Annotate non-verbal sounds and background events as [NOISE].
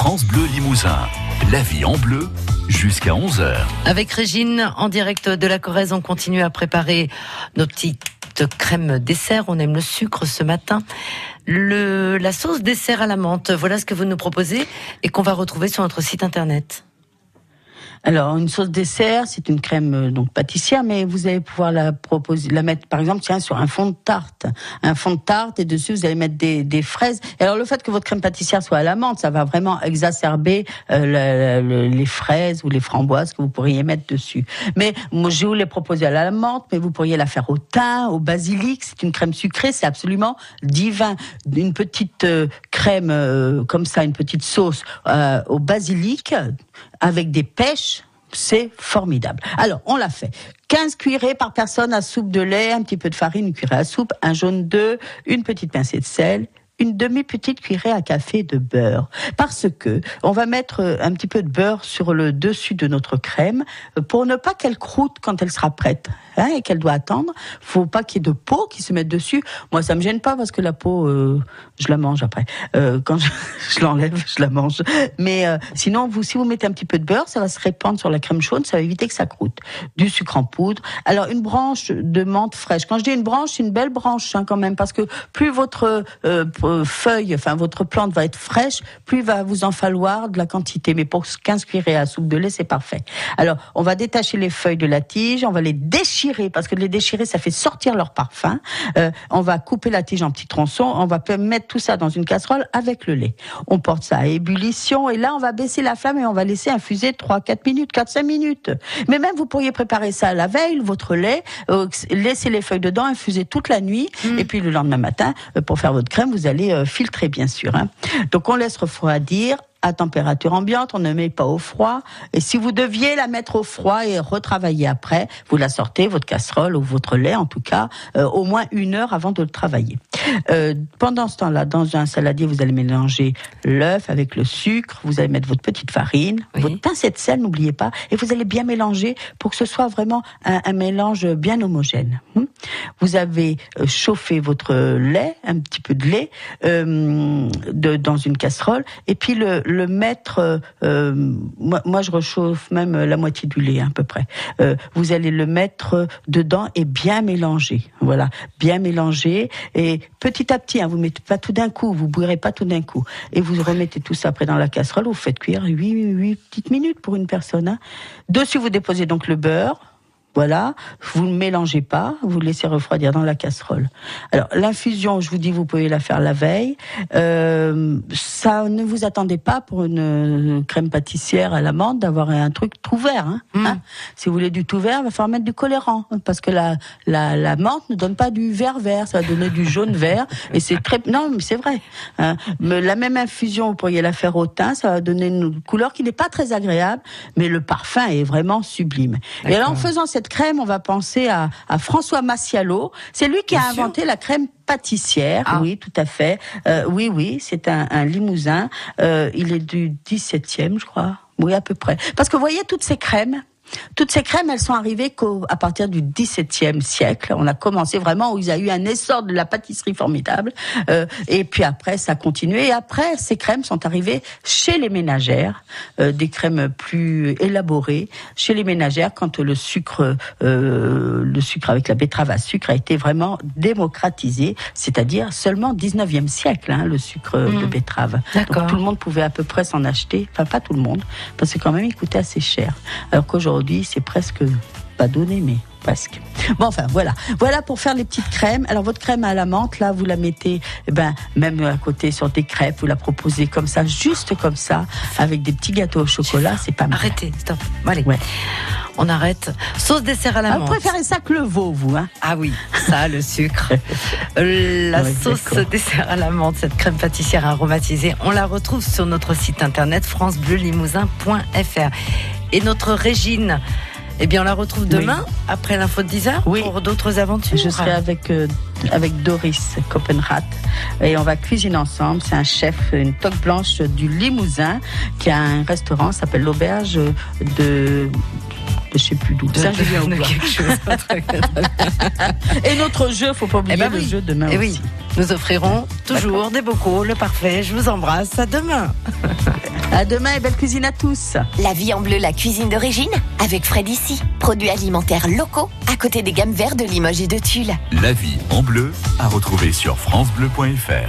France Bleu Limousin. La vie en bleu jusqu'à 11h. Avec Régine, en direct de la Corrèze, on continue à préparer nos petites crèmes dessert. On aime le sucre ce matin. La sauce dessert à la menthe, voilà ce que vous nous proposez et qu'on va retrouver sur notre site internet. Alors, une sauce dessert, c'est une crème euh, donc pâtissière, mais vous allez pouvoir la proposer, la mettre, par exemple, tiens, sur un fond de tarte, un fond de tarte, et dessus vous allez mettre des, fraises. Alors, le fait que votre crème pâtissière soit à la menthe, ça va vraiment exacerber euh, les fraises ou les framboises que vous pourriez mettre dessus. Mais moi, je vous l'ai proposé à la menthe, mais vous pourriez la faire au thym, au basilic. C'est une crème sucrée, c'est absolument divin. Une petite euh, crème comme ça, une petite sauce au basilic avec des pêches, c'est formidable. Alors, on l'a fait. 15 cuillerées par personne à soupe de lait, un petit peu de farine, une cuillerée à soupe, un jaune d'œuf, une petite pincée de sel, une demi-petite cuillerée à café de beurre. Parce que on va mettre euh, un petit peu de beurre sur le dessus de notre crème euh, pour ne pas qu'elle croûte quand elle sera prête hein, et qu'elle doit attendre. Faut pas qu'il y ait de peau qui se mette dessus. Moi, ça me gêne pas parce que la peau, euh, je la mange après. quand [LAUGHS] je, l'enlève, je la mange. Mais sinon, vous, si vous mettez un petit peu de beurre, ça va se répandre sur la crème chaude, ça va éviter que ça croûte. Du sucre en poudre. Alors, une branche de menthe fraîche. Quand je dis une branche, c'est une belle branche hein, quand même parce que plus votre feuille, enfin votre plante va être fraîche, plus il va vous en falloir de la quantité. Mais pour 15 cuillerées à soupe de lait, c'est parfait. Alors, on va détacher les feuilles de la tige, on va les déchirer parce que les déchirer, ça fait sortir leur parfum. Euh, on va couper la tige en petits tronçons, on va mettre tout ça dans une casserole avec le lait. On porte ça à ébullition et là, on va baisser la flamme et on va laisser infuser 3 4 minutes, 4 5 minutes. Mais même vous pourriez préparer ça la veille, votre lait, euh, laisser les feuilles dedans, infuser toute la nuit mmh. et puis le lendemain matin euh, pour faire votre crème, vous allez euh, filtrer bien sûr. Hein. Donc on laisse refroidir à température ambiante, on ne met pas au froid. Et si vous deviez la mettre au froid et retravailler après, vous la sortez, votre casserole ou votre lait en tout cas, euh, au moins une heure avant de le travailler. Euh, pendant ce temps-là, dans un saladier, vous allez mélanger l'œuf avec le sucre, vous allez mettre votre petite farine, votre pincée de sel, n'oubliez pas, et vous allez bien mélanger pour que ce soit vraiment un, mélange bien homogène. Hmm? Vous avez euh, chauffé votre lait, un petit peu de lait, de, dans une casserole, et puis le, le mettre, euh, moi, je rechauffe même la moitié du lait à peu près. Euh, vous allez le mettre dedans et bien mélanger. Voilà, bien mélanger et petit à petit. Hein, vous mettez pas tout d'un coup, vous boirez pas tout d'un coup. Et vous remettez tout ça après dans la casserole. Vous faites cuire 8, 8 petites minutes pour une personne. Hein. Dessus, vous déposez donc le beurre voilà, vous ne mélangez pas, vous laissez refroidir dans la casserole. Alors l'infusion, je vous dis, vous pouvez la faire la veille. Euh, ça, ne vous attendez pas pour une crème pâtissière à l'amande d'avoir un truc tout vert. Hein, mm. hein. si vous voulez du tout vert, il va falloir mettre du colorant parce que la, la, la menthe ne donne pas du vert vert, ça va donner du jaune [LAUGHS] vert et c'est très non mais c'est vrai. Hein. Mais la même infusion, vous pourriez la faire au thym, ça va donner une couleur qui n'est pas très agréable, mais le parfum est vraiment sublime. Et alors en faisant cette cette crème, on va penser à, François Massialo. C'est lui qui a inventé la crème pâtissière. Ah. Oui, tout à fait. Euh, oui, oui, c'est un, Limousin. Euh, il est du 17e, je crois. Oui, à peu près. Parce que vous voyez, toutes ces crèmes, toutes ces crèmes, elles sont arrivées qu'à partir du XVIIe siècle. On a commencé vraiment où il y a eu un essor de la pâtisserie formidable. Euh, et puis après, ça a continué. Et après, ces crèmes sont arrivées chez les ménagères, euh, des crèmes plus élaborées chez les ménagères quand le sucre, euh, le sucre avec la betterave à sucre a été vraiment démocratisé, c'est-à-dire seulement 19e siècle, hein, le sucre de mmh. betterave. Donc tout le monde pouvait à peu près s'en acheter. Enfin, pas tout le monde, parce que quand même, il coûtait assez cher. Alors qu'aujourd'hui c'est presque pas donné, mais presque. Bon, enfin, voilà. Voilà pour faire les petites crèmes. Alors, votre crème à la menthe, là, vous la mettez, eh ben, même à côté sur des crêpes, vous la proposez comme ça, juste comme ça, avec des petits gâteaux au chocolat, c'est pas mal. Arrêtez, stop. allez. Ouais. On arrête. Sauce dessert à la ah, menthe. Vous préférez ça que le veau, vous, hein Ah oui, ça, le sucre. [LAUGHS] la sauce dessert à la menthe, cette crème pâtissière aromatisée, on la retrouve sur notre site internet francebleulimousin.fr. Et notre Régine, eh bien, on la retrouve demain, après l'info de 10h, pour d'autres aventures. Je serai avec, euh, avec Doris Copenrath et on va cuisiner ensemble. C'est un chef, une toque blanche du Limousin, qui a un restaurant, s'appelle l'Auberge de je sais plus d'où. Saint-Julien [LAUGHS] Et notre jeu, faut pas oublier eh ben le jeu demain Et eh oui, nous offrirons toujours des bocaux, le parfait. Je vous embrasse. À demain. [LAUGHS] À demain et belle cuisine à tous. La vie en bleu, la cuisine d'origine, avec Fred ici. Produits alimentaires locaux, à côté des gammes vertes de Limoges et de Tulle. La vie en bleu, à retrouver sur FranceBleu.fr.